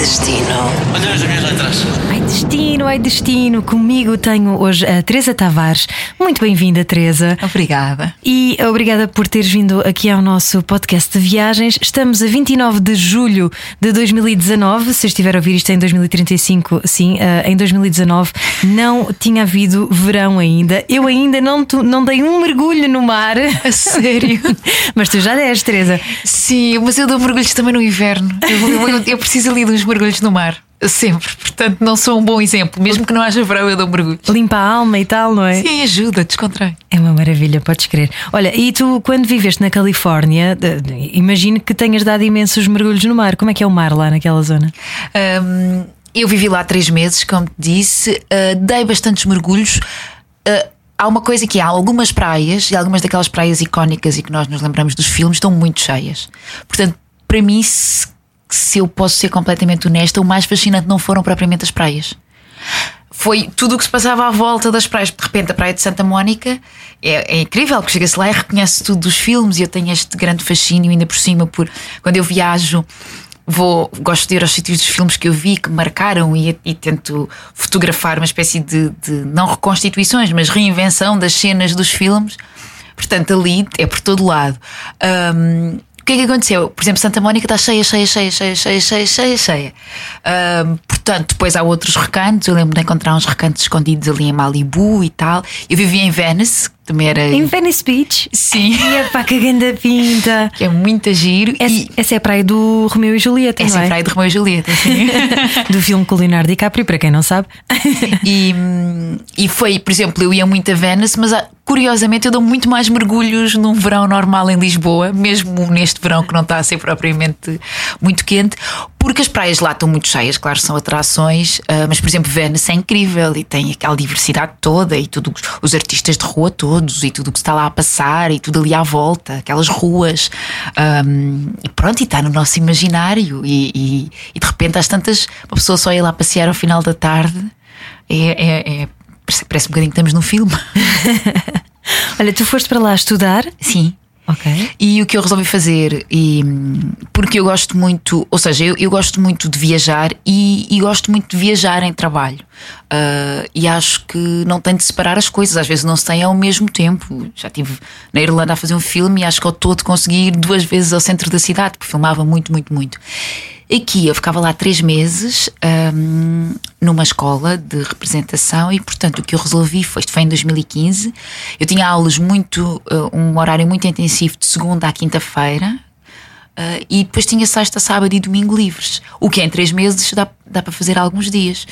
Ai, destino. Olha as minhas letras. Ai destino, ai destino. Comigo tenho hoje a Teresa Tavares. Muito bem-vinda, Teresa. Obrigada. E obrigada por teres vindo aqui ao nosso podcast de viagens. Estamos a 29 de julho de 2019. Se estiver a ouvir isto em 2035, sim, eh, em 2019 não tinha havido verão ainda. Eu ainda não, não dei um mergulho no mar. A sério? Mas tu já deste, Teresa. Sim, mas eu dou mergulhos também no inverno. Eu, eu- eu- eu preciso ali de uns mergulhos no mar. Sempre. Portanto, não sou um bom exemplo. Mesmo que não haja verão, eu dou mergulhos. Limpa a alma e tal, não é? Sim, ajuda, descontrai. É uma maravilha, podes crer. Olha, e tu, quando viveste na Califórnia, imagino que tenhas dado imensos mergulhos no mar. Como é que é o mar lá naquela zona? Hum, eu vivi lá três meses, como te disse, uh, dei bastantes mergulhos. Uh, há uma coisa que há algumas praias, e algumas daquelas praias icónicas e que nós nos lembramos dos filmes, estão muito cheias. Portanto, para mim, se, se eu posso ser completamente honesta, o mais fascinante não foram propriamente as praias. Foi tudo o que se passava à volta das praias. De repente, a praia de Santa Mónica é, é incrível, porque chega-se lá e reconhece tudo dos filmes. E eu tenho este grande fascínio, ainda por cima, por quando eu viajo, vou, gosto de ir aos sítios dos filmes que eu vi, que marcaram, e, e tento fotografar uma espécie de, de, não reconstituições, mas reinvenção das cenas dos filmes. Portanto, ali é por todo lado. O que é que aconteceu? Por exemplo, Santa Mónica está cheia, cheia, cheia, cheia, cheia, cheia, cheia, cheia. Hum, portanto, depois há outros recantos. Eu lembro de encontrar uns recantos escondidos ali em Malibu e tal. Eu vivia em Venice, também era. Em Venice Beach. Sim. E é pá, que ganda pinta. Que é muito giro. Essa, e essa é a praia do Romeu e Julieta, essa não é é? a praia de Romeu e Julieta. sim. do filme com Leonardo DiCaprio, para quem não sabe. E, e foi, por exemplo, eu ia muito a Venice, mas ah, curiosamente eu dou muito mais mergulhos num verão normal em Lisboa, mesmo neste verão que não está a ser propriamente muito quente, porque as praias lá estão muito cheias, claro, são atrações, ah, mas por exemplo, Venice é incrível e tem aquela diversidade toda e tudo, os artistas de rua todos e tudo o que está lá a passar e tudo ali à volta, aquelas ruas. Hum, e pronto, e está no nosso imaginário. E, e- e de repente, às tantas, uma pessoa só ia lá passear ao final da tarde. É, é- é- parece, parece um bocadinho que estamos num filme. Olha, tu foste para lá estudar. Sim. Ok. E o que eu resolvi fazer, e, porque eu gosto muito, ou seja, eu, eu gosto muito de viajar e, e gosto muito de viajar em trabalho. Ah, e acho que não tem de separar as coisas, às vezes não se tem ao mesmo tempo. Já estive na Irlanda a fazer um filme e acho que ao todo consegui ir duas vezes ao centro da cidade, porque filmava muito, muito, muito. Aqui eu ficava lá três meses hum, numa escola de representação e, portanto, o que eu resolvi foi, isto foi em 2015, eu tinha aulas muito, uh, um horário muito intensivo de segunda à quinta-feira uh, e depois tinha sexta, sábado e domingo livres, o que em três meses dá, dá para fazer alguns dias.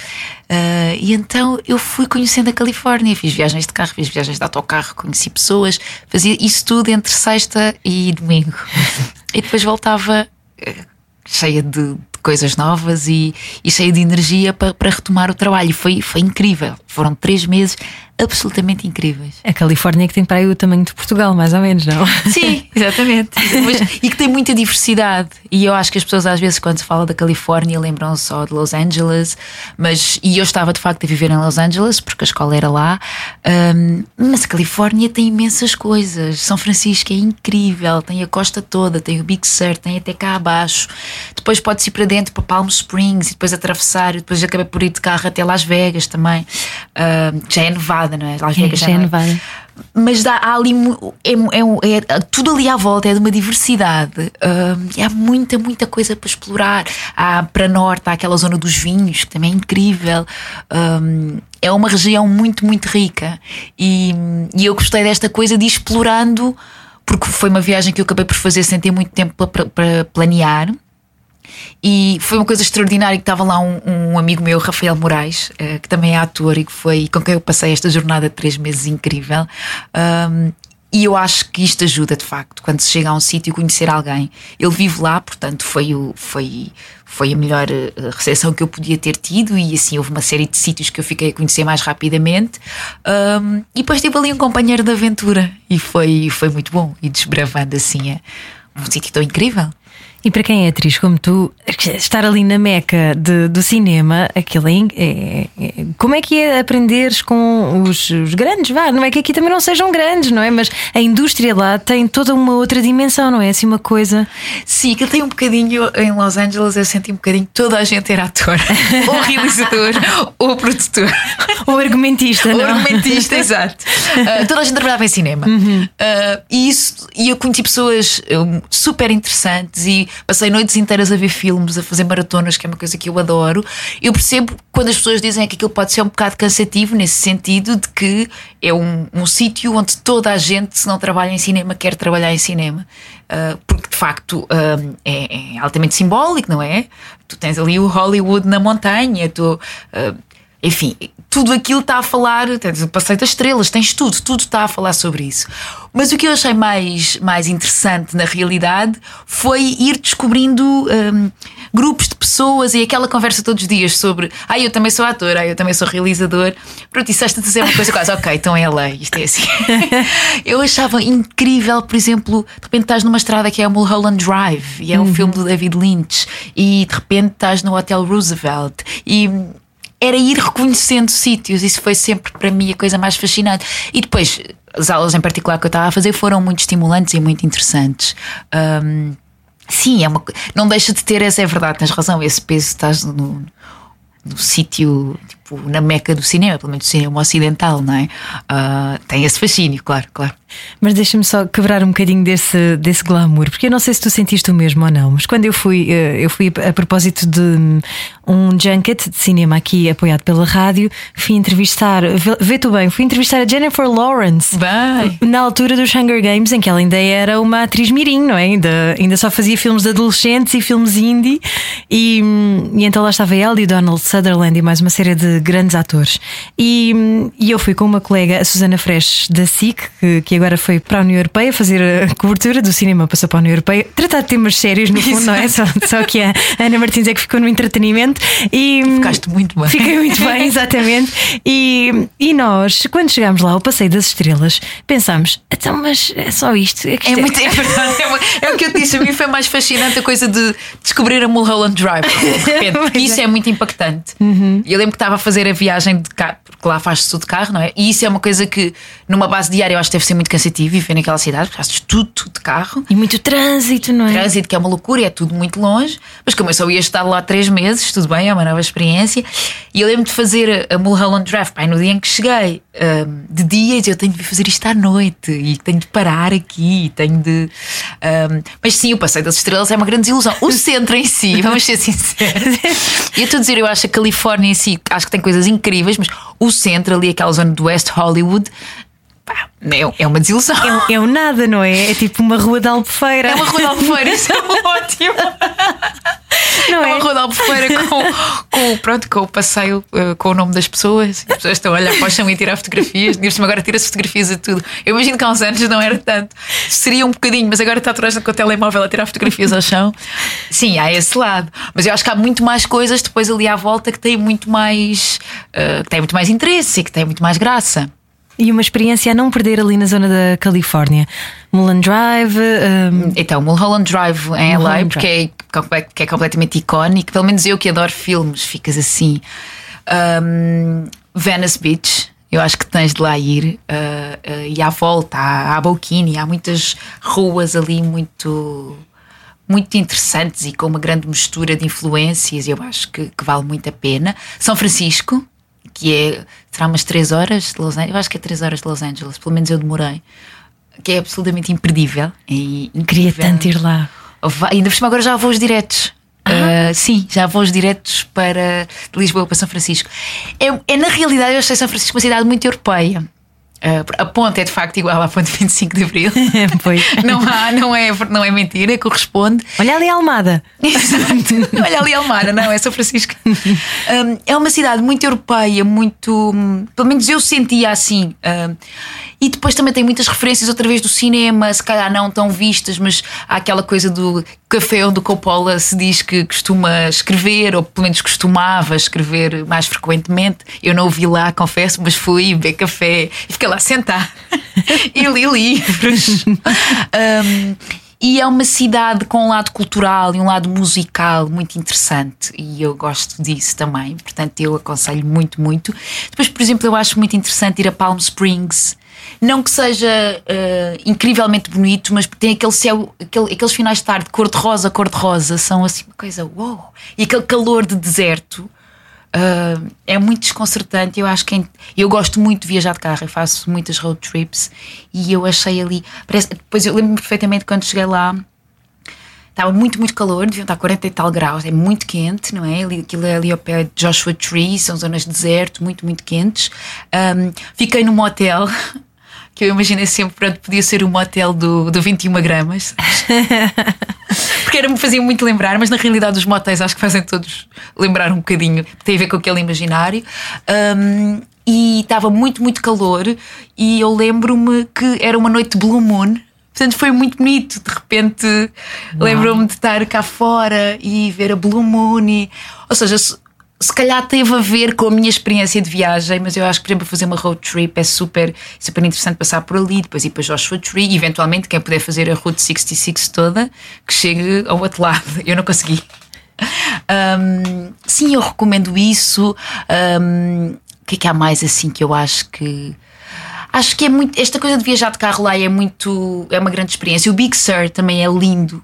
Uh, e então eu fui conhecendo a Califórnia, fiz viagens de carro, fiz viagens de autocarro, conheci pessoas, fazia isso tudo entre sexta e domingo. e depois voltava cheia de, de coisas novas e, e cheia de energia para, para retomar o trabalho. Foi, foi incrível. Foram três meses absolutamente incríveis. A Califórnia que tem praia o tamanho de Portugal, mais ou menos, não? Sim, exatamente. Mas- e que tem muita diversidade. E eu acho que as pessoas, às vezes, quando se fala da Califórnia, lembram só de Los Angeles. Mas, e eu estava de facto a viver em Los Angeles, porque a escola era lá. Ahm, mas a Califórnia tem imensas coisas. São Francisco é incrível, tem a costa toda, tem o Big Sur, tem até cá abaixo. Depois pode-se ir para dentro, para Palm Springs, e depois atravessar. E depois acabei por ir de carro até Las Vegas também. Ahm, já é Nevada, não é? Las É, Vegas é não Nevada. mas dá, há ali é, é é- tudo ali à volta é de uma diversidade. Hum, e há muita muita coisa para explorar. Há para norte há aquela zona dos vinhos que também é incrível. Hum, é uma região muito muito rica. E, e eu gostei desta coisa de ir explorando porque foi uma viagem que eu acabei por fazer sem ter muito tempo para, para planear e foi uma coisa extraordinária que estava lá um, um amigo meu, Rafael Moraes, eh, que também é ator e que foi com quem eu passei esta jornada de três meses incrível. Um, e eu acho que isto ajuda de facto, quando se chega a um sítio conhecer alguém. Ele vive lá, portanto, foi, o, foi, foi a melhor eh, recepção que eu podia ter tido, e assim houve uma série de sítios que eu fiquei a conhecer mais rapidamente. Um, e depois tive ali um companheiro de aventura, e foi, foi muito bom, e desbravando assim é um sítio tão incrível. E para quem é atriz como tu, estar ali na meca de, do cinema, aquilo é, é, é, Como é que é aprenderes com os, os, grandes? Vá, não é que aqui também não sejam grandes, não é? Mas a indústria lá tem toda uma outra dimensão, não é? Assim, uma coisa. Sim, que tem um bocadinho em Los Angeles, eu senti um bocadinho toda a gente era ator, ou realizador, ou produtor, ou argumentista, ou não? argumentista, exato. Uh, toda a gente trabalhava em cinema. Uhum. Uh, e isso, e eu conheci pessoas uh, super interessantes e passei noites inteiras a ver filmes, a fazer maratonas, que é uma coisa que eu adoro. Eu percebo quando as pessoas dizem que aquilo pode ser um bocado cansativo, nesse sentido de que é um, um sítio onde toda a gente, se não trabalha em cinema, quer trabalhar em cinema. Uh, porque de facto uh, é, é, altamente simbólico, não é? Tu tens ali o Hollywood na montanha, tu. Uh, enfim, tudo aquilo está a falar, Passeio das Estrelas, tens tudo, tudo está a falar sobre isso. Mas o que eu achei mais, mais interessante na realidade foi ir descobrindo um, grupos de pessoas e aquela conversa todos os dias sobre ah, eu também sou ator, ah, eu também sou realizador. Pronto, isso esta dizer uma coisa quase, ok, então é a lei, isto é assim. eu achava incrível, por exemplo, de repente estás numa estrada que é o Mulholland Drive e é um uhum. filme do David Lynch, e de repente estás no Hotel Roosevelt e era ir reconhecendo sítios. Isso foi sempre para mim a coisa mais fascinante. E depois, as aulas em particular que eu estava a fazer foram muito estimulantes e muito interessantes. Um, sim, é uma, não deixa de ter, essa é verdade, tens razão, esse peso estás no, no sítio, tipo, na meca do cinema, pelo menos do cinema ocidental, não é? Uh, tem esse fascínio, claro, claro. Mas deixa-me só quebrar um bocadinho desse, desse glamour, porque eu não sei se tu sentiste o mesmo ou não, mas quando eu fui, eh, eu fui a propósito de um junket de cinema aqui apoiado pela rádio, fui entrevistar, vê tu bem, fui entrevistar a Jennifer Lawrence bem. na altura dos Hunger Games, em que ela ainda era uma atriz mirim, não é? Ainda, ainda só fazia filmes de adolescentes e filmes indie, e, e então lá estava ela e Donald Sutherland e mais uma série de grandes atores. E, e eu fui com uma colega, a Susana Fresh da SIC, que, que agora foi para a União Europeia fazer a cobertura do cinema, passou para a União Europeia, tratar de temas sérios, no fundo, não é? Só, só que a Ana Martins é que ficou no entretenimento. E, Ficaste muito bem. Fiquei muito bem, exatamente. E, e nós, quando chegámos lá ao Passeio das Estrelas, pensámos, então, mas é só isto. É, é, muito, é verdade, é, é, o que eu disse. A mim foi mais fascinante a coisa de descobrir a Mulholland Drive. De repente, isso é. é muito impactante. Uhum. Eu lembro que estava a fazer a viagem de carro, porque lá faz-se tudo de carro, não é? E isso é uma coisa que, numa base diária, eu acho que deve ser muito cansativo viver naquela cidade, porque fazes tudo, tudo de carro. E muito trânsito, não é? Trânsito, que é uma loucura, é tudo muito longe. Mas como eu só ia estar lá três meses, tudo bem, é uma nova experiência. E eu lembro de fazer a Mulholland Drive, pai, no dia em que cheguei, um, de dia, eu tenho de fazer isto à noite e tenho de parar aqui, tenho de. Um, mas sim, o Passeio das Estrelas é uma grande desilusão. O centro em si, vamos ser sinceros. E eu estou a dizer, eu acho a Califórnia em si, acho que tem coisas incríveis, mas o centro ali, aquela zona do West Hollywood, pá, é, é uma desilusão. É, é um nada, não é? É tipo uma rua de Albufeira. É uma rua de Albufeira, isso é ótimo. Não é, é uma rua de Albufeira com, com, pronto, com o passeio, uh, com o nome das pessoas. As pessoas estão a olhar para o chão e tirar fotografias. E agora tira-se fotografias a tudo. Eu imagino que há uns anos não era tanto. Seria um bocadinho, mas agora está atrás com o telemóvel a tirar fotografias ao chão. Sim, há esse lado. Mas eu acho que há muito mais coisas depois ali à volta que têm muito mais, uh, que têm muito mais interesse e que têm muito mais graça. E uma experiência a não perder ali na zona da Califórnia. Mulholland Drive. Um... Então, Mulholland Drive em LA, porque é, que é completamente icónico. Pelo menos eu que adoro filmes, ficas assim. Um, Venice Beach. Eu acho que tens de lá ir uh, uh, e à volta, à, à Bokini, há muitas ruas ali muito muito interessantes e com uma grande mistura de influências. Eu acho que, que vale muito a pena. São Francisco, que é, será umas 3 horas de Los Angeles, eu acho que é 3 horas de Los Angeles, pelo menos eu demorei, que é absolutamente imperdível. E Queria tanto ir lá. Ainda por cima agora já há voos diretos. Uh, sim, já há voos diretos para Lisboa para São Francisco. É, é na realidade eu achei São Francisco uma cidade muito europeia. Uh, a ponte é de facto igual à ponte 25 de Abril. pois. Não, há, não, é, não é mentira, corresponde. Olha ali a Almada. Exato. Olha ali a Almada, não, é São Francisco. Um, é uma cidade muito europeia, muito. Pelo menos eu sentia assim. Um, e depois também tem muitas referências outra vez do cinema, se calhar não tão vistas, mas há aquela coisa do café onde o Coppola se diz que costuma escrever, ou pelo menos costumava escrever mais frequentemente. Eu não o vi lá, confesso, mas fui beber café e fiquei lá sentar e li livros. um, E é uma cidade com um lado cultural e um lado musical muito interessante. E eu gosto disso também. Portanto, eu aconselho muito, muito. Depois, por exemplo, eu acho muito interessante ir a Palm Springs. Não que seja uh, incrivelmente bonito, mas tem aquele céu, aquele, aqueles finais de tarde, cor-de-rosa, cor-de-rosa, são assim uma coisa uou! E aquele calor de deserto. Uh, é muito desconcertante. Eu acho que eu gosto muito de viajar de carro, eu faço muitas road trips e eu achei ali. Parece, depois eu lembro-me perfeitamente quando cheguei lá. Estava muito, muito calor, deviam estar 40 e tal graus, é muito quente, não é? Aquilo é ali ao pé de Joshua Tree, são zonas de deserto, muito, muito quentes. Um, fiquei num motel que eu imaginei sempre, pronto, podia ser o motel do, do 21 gramas. Porque era, me fazia muito lembrar, mas na realidade os motéis acho que fazem todos lembrar um bocadinho, tem a ver com aquele imaginário. Um, e estava muito, muito calor, e eu lembro-me que era uma noite de Blue Moon. Portanto, foi muito bonito. De repente, lembro-me de estar cá fora e ver a Blue Moon. E, ou seja, se calhar teve a ver com a minha experiência de viagem, mas eu acho que, por exemplo, fazer uma road trip é super, super interessante passar por ali, depois ir para Joshua Tree eventualmente quem puder fazer a Route 66 toda, que chegue ao outro lado. Eu não consegui. Um, sim, eu recomendo isso. Um, o que é que há mais assim que eu acho que. Acho que é muito. Esta coisa de viajar de carro lá é muito. É uma grande experiência. O Big Sur também é lindo.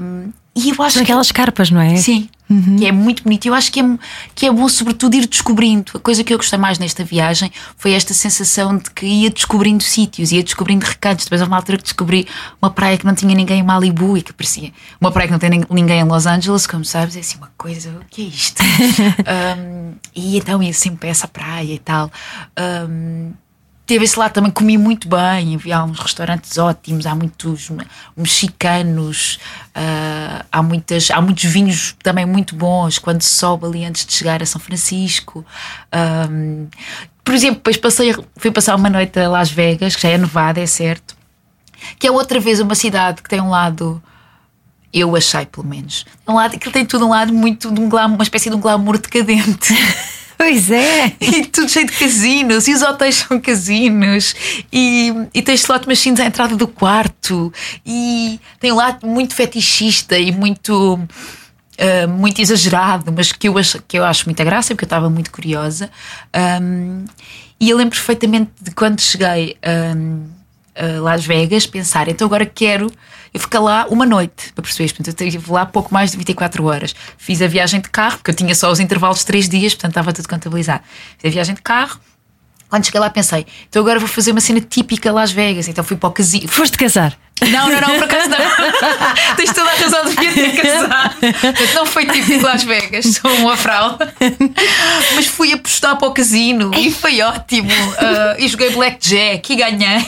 Um, e eu acho aquelas que, carpas, não é? Sim, uhum. que é muito bonito. Eu acho que é, que é bom, sobretudo, ir descobrindo. A coisa que eu gostei mais nesta viagem foi esta sensação de que ia descobrindo sítios, ia descobrindo recantos. Depois, houve uma altura que descobri uma praia que não tinha ninguém em Malibu e que parecia uma praia que não tem ninguém em Los Angeles, como sabes, é assim uma coisa, o que é isto? um, e então ia sempre para essa praia e tal. Um, teve esse lado também, comi muito bem, havia uns restaurantes ótimos, há muitos mexicanos, uh, há, muitas, há muitos vinhos também muito bons quando se sobe ali antes de chegar a São Francisco. Um, por exemplo, depois passei, fui passar uma noite a Las Vegas, que já é Nevada, é certo, que é outra vez uma cidade que tem um lado eu achei pelo menos. Um lado, que tem tudo um lado muito de um glamour, uma espécie de um glamour decadente. Pois é! E tudo cheio de casinos, e os hotéis são casinos, e, e tens slot machines à entrada do quarto, e tem um lado muito fetichista e muito. Uh, muito exagerado, mas que eu, acho, que eu acho muita graça, porque eu estava muito curiosa. Um, e eu lembro perfeitamente de quando cheguei um, a Las Vegas, pensar, então agora quero eu fiquei lá uma noite, para perceber. Portanto, eu estive lá pouco mais de 24 horas. Fiz a viagem de carro, porque eu tinha só os intervalos de 3 dias, portanto estava tudo contabilizado. Fiz a viagem de carro. Quando cheguei lá pensei, então agora vou fazer uma cena típica Las Vegas. Então fui para o casino. Foste casar? Não, não, não, por acaso não. Tens toda a razão, devia ter casado. Não foi típico Las Vegas, sou uma fraude. Mas fui apostar para o casino e foi ótimo. Uh, e joguei blackjack e ganhei.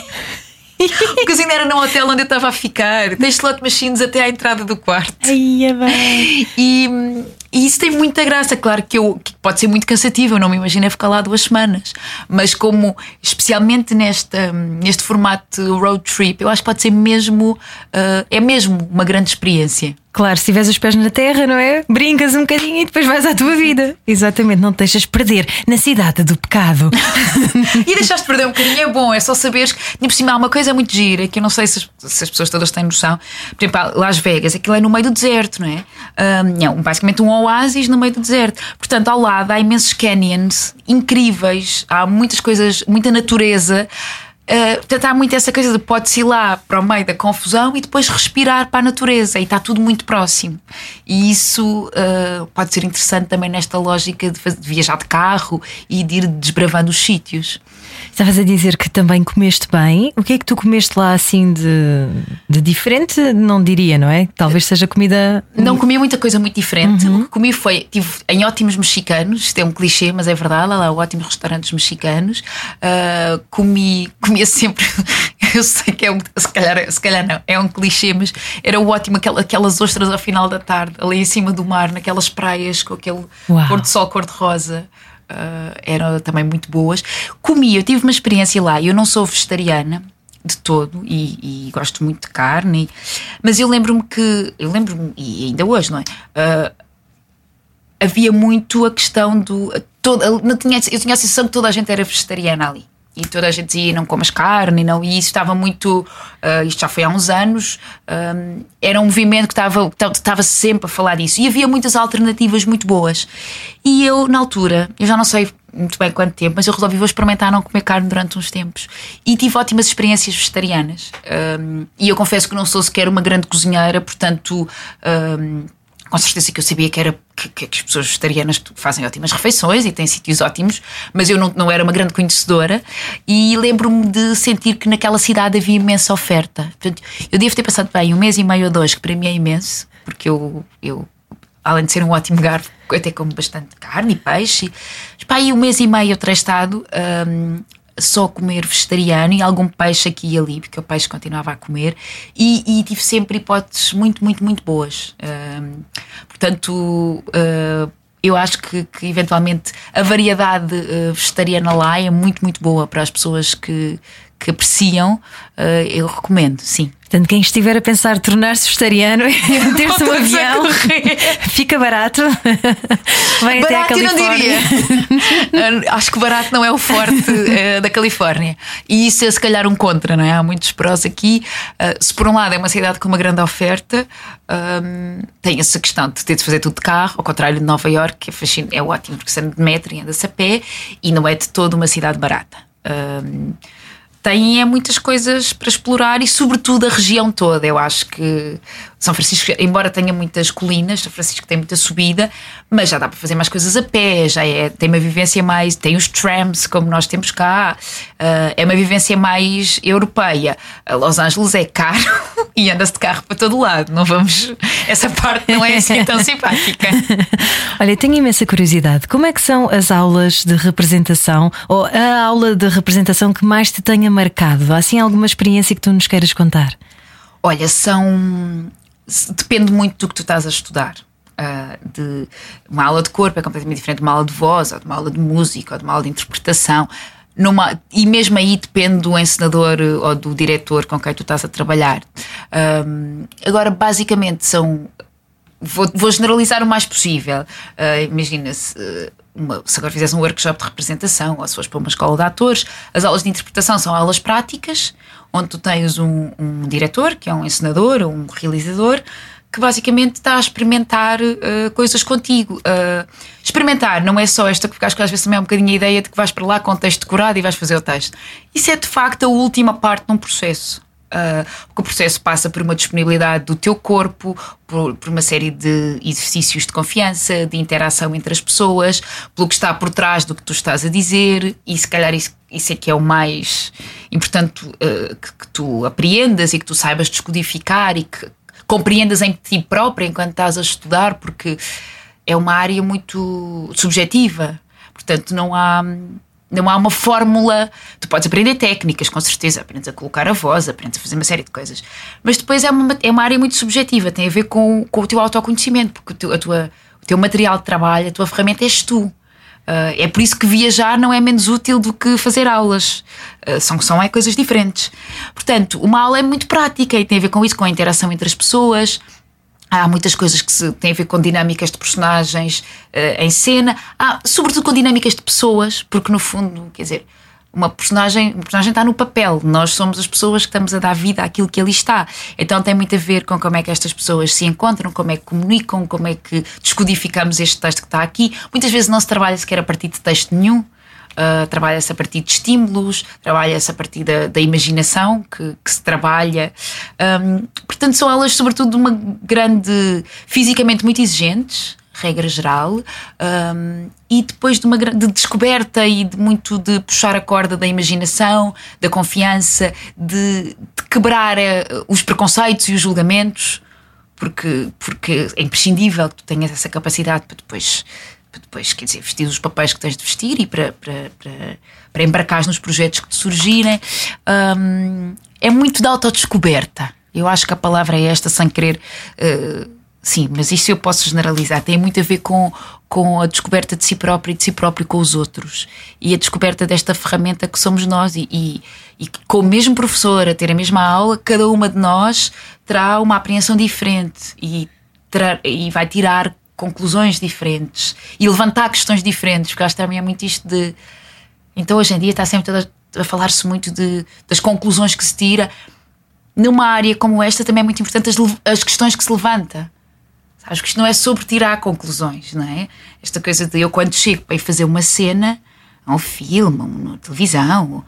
o casino era num hotel onde eu estava a ficar. Tem slot machines até à entrada do quarto. Ai, é bem. E, e isso tem muita graça. Claro que, eu, que pode ser muito cansativo, eu não me imagino ficar lá duas semanas. Mas como, especialmente nesta, neste formato road trip, eu acho que pode ser mesmo, uh, é mesmo uma grande experiência. Claro, se tiveres os pés na terra, não é? Brincas um bocadinho e depois vais à tua vida. Exatamente, não te deixas perder na cidade do pecado. e deixaste perder um bocadinho é bom, é só saberes que, por cima, há uma coisa muito gira que eu não sei se as, se as, pessoas todas têm noção. Por exemplo, Las Vegas, aquilo é no meio do deserto, não é? Um, é basicamente um oásis no meio do deserto. Portanto, ao lado há imensos canyons incríveis, há muitas coisas, muita natureza. Uh, portanto, há muito essa coisa de pode-se ir lá para o meio da confusão e depois respirar para a natureza e está tudo muito próximo. E isso uh, pode ser interessante também nesta lógica de, de, viajar de carro e de ir desbravando os sítios. Estavas a dizer que também comeste bem. O que é que tu comeste lá assim de, de diferente? Não diria, não é? Talvez seja comida. Não comi muita coisa muito diferente. Uhum. O que comi foi. Tive em ótimos mexicanos, isto é um clichê, mas é verdade. Há lá ótimos restaurantes mexicanos. Uh, comi, comia sempre. Eu sei que é um. Se calhar, se calhar não, é um clichê, mas era ótimo aquelas ostras ao final da tarde, ali em cima do mar, naquelas praias com aquele Uau. cor de sol, cor de rosa uh, eram também muito boas. Comi, eu tive uma experiência lá, eu não sou vegetariana de todo e, e gosto muito de carne, mas eu lembro-me que, eu lembro-me, e ainda hoje, não é? Uh, havia muito a questão do. Toda, não tinha, eu tinha a sensação que toda a gente era vegetariana ali. E toda a gente dizia não comas carne, não, e isso estava muito. Uh, isto já foi há uns anos, um, era um movimento que estava, estava sempre a falar disso. E havia muitas alternativas muito boas. E eu, na altura, eu já não sei muito bem quanto tempo, mas eu resolvi vou experimentar não comer carne durante uns tempos. E tive ótimas experiências vegetarianas. Um, e eu confesso que não sou sequer uma grande cozinheira, portanto. Um, com certeza que eu sabia que, era, que, que, as pessoas vegetarianas fazem ótimas refeições e têm sítios ótimos, mas eu não, não era uma grande conhecedora e lembro-me de sentir que naquela cidade havia imensa oferta. Portanto, eu devo ter passado bem um mês e meio ou dois, que para mim é imenso, porque eu, eu além de ser um ótimo garfo, até como bastante carne e peixe. Mas, pá, aí um mês e meio eu terei estado um, só comer vegetariano e algum peixe aqui e ali, porque o peixe continuava a comer, e, e tive sempre hipóteses muito, muito, muito boas. Um, portanto, uh, eu acho que, que, eventualmente a variedade uh, vegetariana lá é muito, muito boa para as pessoas que, que apreciam, uh, eu recomendo, sim. Portanto, quem estiver a pensar tornar-se vegetariano e meter-se um avião, fica barato. Vai barato até a Califórnia. não diria. Acho que barato não é o forte uh, da Califórnia. E isso é se calhar um contra, não é? Há muitos prós aqui. Uh, se por um lado é uma cidade com uma grande oferta, um, tem essa questão de ter de fazer tudo de carro, ao contrário de Nova York, que é, é ótimo porque sendo de metro e anda-se a pé e não é de toda uma cidade barata. Um, tem é muitas coisas para explorar e, sobretudo, a região toda. Eu acho que São Francisco, embora tenha muitas colinas, São Francisco tem muita subida, mas já dá para fazer mais coisas a pé, já é, tem uma vivência mais. tem os trams, como nós temos cá, uh, é uma vivência mais europeia. A Los Angeles é caro e anda-se de carro para todo lado, não vamos. Essa parte não é assim tão simpática. Olha, tenho imensa curiosidade. Como é que são as aulas de representação ou a aula de representação que mais te tenha marcado? Há assim alguma experiência que tu nos queiras contar? Olha, são. Depende muito do que tu estás a estudar. Uh, de uma aula de corpo é completamente diferente de uma aula de voz, ou de uma aula de música, ou de uma aula de interpretação. Numa, e mesmo aí depende do encenador ou do diretor com quem tu estás a trabalhar. Um, agora, basicamente, são. Vou, vou, generalizar o mais possível. Uh, Imagina se. Uh, uma, se agora fizesse um workshop de representação ou se fores para uma escola de atores, as aulas de interpretação são aulas práticas, onde tu tens um, um diretor, que é um encenador ou um realizador, que basicamente está a experimentar uh, coisas contigo. Uh, experimentar não é só esta, porque acho que às vezes também é um bocadinho a ideia de que vais para lá com o texto decorado e vais fazer o texto. Isso é de facto a última parte de um processo. Uh, o processo passa por uma disponibilidade do teu corpo, por, por, uma série de exercícios de confiança, de interação entre as pessoas, pelo que está por trás do que tu estás a dizer, e se calhar isso, isso é que é o mais importante uh, que, que, tu apreendas e que tu saibas descodificar e que compreendas em ti própria enquanto estás a estudar, porque é uma área muito subjetiva. Portanto, não há não há uma fórmula. Tu podes aprender técnicas, com certeza, aprendes a colocar a voz, aprendes a fazer uma série de coisas. Mas depois é uma, é uma área muito subjetiva, tem a ver com, com o teu autoconhecimento, porque o teu, a tua, o teu material de trabalho, a tua ferramenta és tu. Uh, é por isso que viajar não é menos útil do que fazer aulas. Uh, são, são é coisas diferentes. Portanto, uma aula é muito prática e tem a ver com isso, com a interação entre as pessoas, Há muitas coisas que se, têm a ver com dinâmicas de personagens uh, em cena, há, sobretudo com dinâmicas de pessoas, porque no fundo, quer dizer, uma personagem, uma personagem está no papel, nós somos as pessoas que estamos a dar vida àquilo que ali está. Então tem muito a ver com como é que estas pessoas se encontram, como é que comunicam, como é que descodificamos este texto que está aqui. Muitas vezes não se trabalha sequer a partir de texto nenhum. Uh, trabalha-se a partir de estímulos, trabalha-se a partir da, da imaginação que, que, se trabalha. Um, portanto, são aulas, sobretudo, de uma grande. fisicamente muito exigentes, regra geral, um, e depois de uma de descoberta e de muito de puxar a corda da imaginação, da confiança, de, de quebrar uh, os preconceitos e os julgamentos, porque, porque é imprescindível que tu tenhas essa capacidade para depois depois, quer dizer, vestir os papéis que tens de vestir e para, para, para, para embarcar nos projetos que te surgirem. Um, é muito de autodescoberta. Eu acho que a palavra é esta, sem querer. Uh, sim, mas isso eu posso generalizar. Tem muito a ver com, com a descoberta de si próprio e de si próprio com os outros. E a descoberta desta ferramenta que somos nós. E, e, e com o mesmo professor a ter a mesma aula, cada uma de nós terá uma apreensão diferente e, terá, e vai tirar conclusões diferentes e levantar questões diferentes, porque acho que também é muito isto de. Então hoje em dia está sempre a falar-se muito de, das conclusões que se tira. Numa área como esta também é muito importante as, as questões que se levanta. Acho que isto não é sobre tirar conclusões, não é? Esta coisa de eu quando chego para ir fazer uma cena, um filme, uma televisão,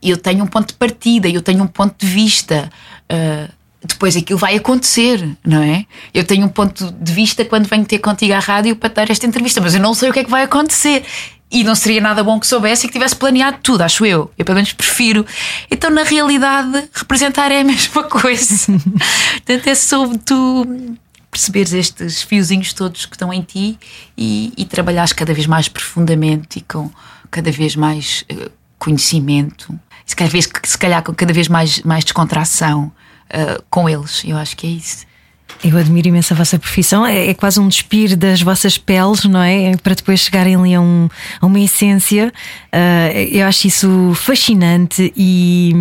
eu tenho um ponto de partida, eu tenho um ponto de vista. Uh, depois aquilo vai acontecer, não é? Eu tenho um ponto de vista quando venho ter contigo à rádio para dar esta entrevista, mas eu não sei o que é que vai acontecer. E não seria nada bom que soubesse e que tivesse planeado tudo, acho eu. Eu pelo menos prefiro. Então, na realidade, representar é a mesma coisa. Portanto, é sobre tu perceberes estes fiozinhos todos que estão em ti e, e trabalhares cada vez mais profundamente e com cada vez mais uh, conhecimento, se calhar, se calhar com cada vez mais, mais descontração uh, com eles. Eu acho que é isso. Eu admiro imenso a vossa profissão, é, é, quase um despir das vossas peles, não é? Para depois chegarem ali a, um, a uma essência. Uh, eu acho isso fascinante e,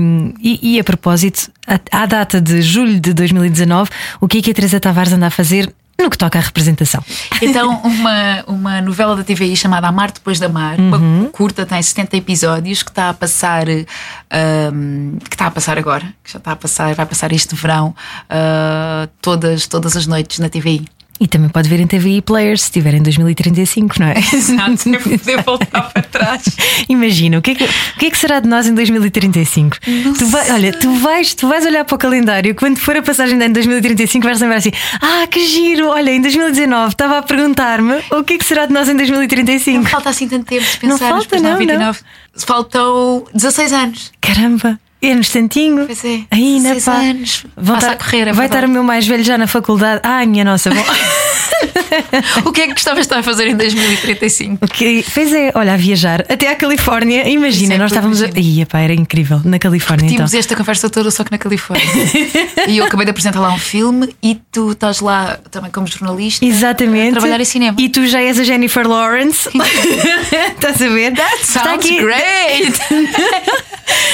e, e a propósito, à data de julho de 2019, o que é que a Teresa Tavares anda a fazer no que toca à representação. Então, uma, uma novela da TVI chamada Amar Depois da Mar, uhum. uma curta, tem 70 episódios, que está a passar um, que está a passar agora, que já está a passar, vai passar este verão, uh, todas, todas as noites na TVI. E também pode ver em TVI Players se estiver em 2035, não é? Exato, sem poder voltar para trás. Imagina, o que, é que, o que é que será de nós em 2035? Não tu vai, olha, tu vais, tu vais olhar para o calendário, quando for a passagem de ano 2035, vais lembrar assim: ah, que giro! Olha, em 2019 estava a perguntar-me o que é que será de nós em 2035. Não falta assim tanto tempo se pensarmos, não falta, não, não. Faltam 16 anos. Caramba! É no instantinho. Pois é. Ainda pá. anos. Vão estar, a correr, é vai estar o meu mais velho já na faculdade. Ai, minha nossa. Bom. o que é que gostavas de estar a fazer em 2035? Okay. Pois é, olha, a viajar até à Califórnia. Imagina, é, nós estávamos. A... Ia, pá, era incrível. Na Califórnia. Tínhamos então. esta conversa toda só que na Califórnia. e eu acabei de apresentar lá um filme e tu estás lá também como jornalista. Exatamente. A trabalhar em cinema. E tu já és a Jennifer Lawrence. estás a ver? That sounds great!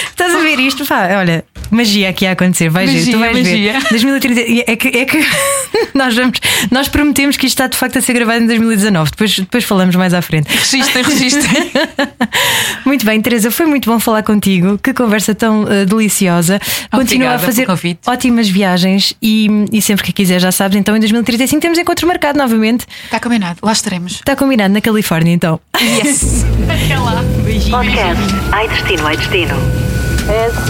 estás a ver isto? Pá, olha, magia aqui a acontecer. Vais magia, ver, tu vais magia. ver. 2030, é que, é que nós, vamos, nós prometemos que isto está de facto a ser gravado em 2019. Depois, depois falamos mais à frente. Registra, registra. muito bem, Teresa, foi muito bom falar contigo. Que conversa tão uh, deliciosa. Continua a fazer ótimas viagens e, e sempre que quiser, já sabes. Então em 2035 temos encontro marcado novamente. Está combinado, lá estaremos. Está combinado na Califórnia então. Yes. Até lá. Beijinho. Podcast Ai Destino, Ai Destino. It's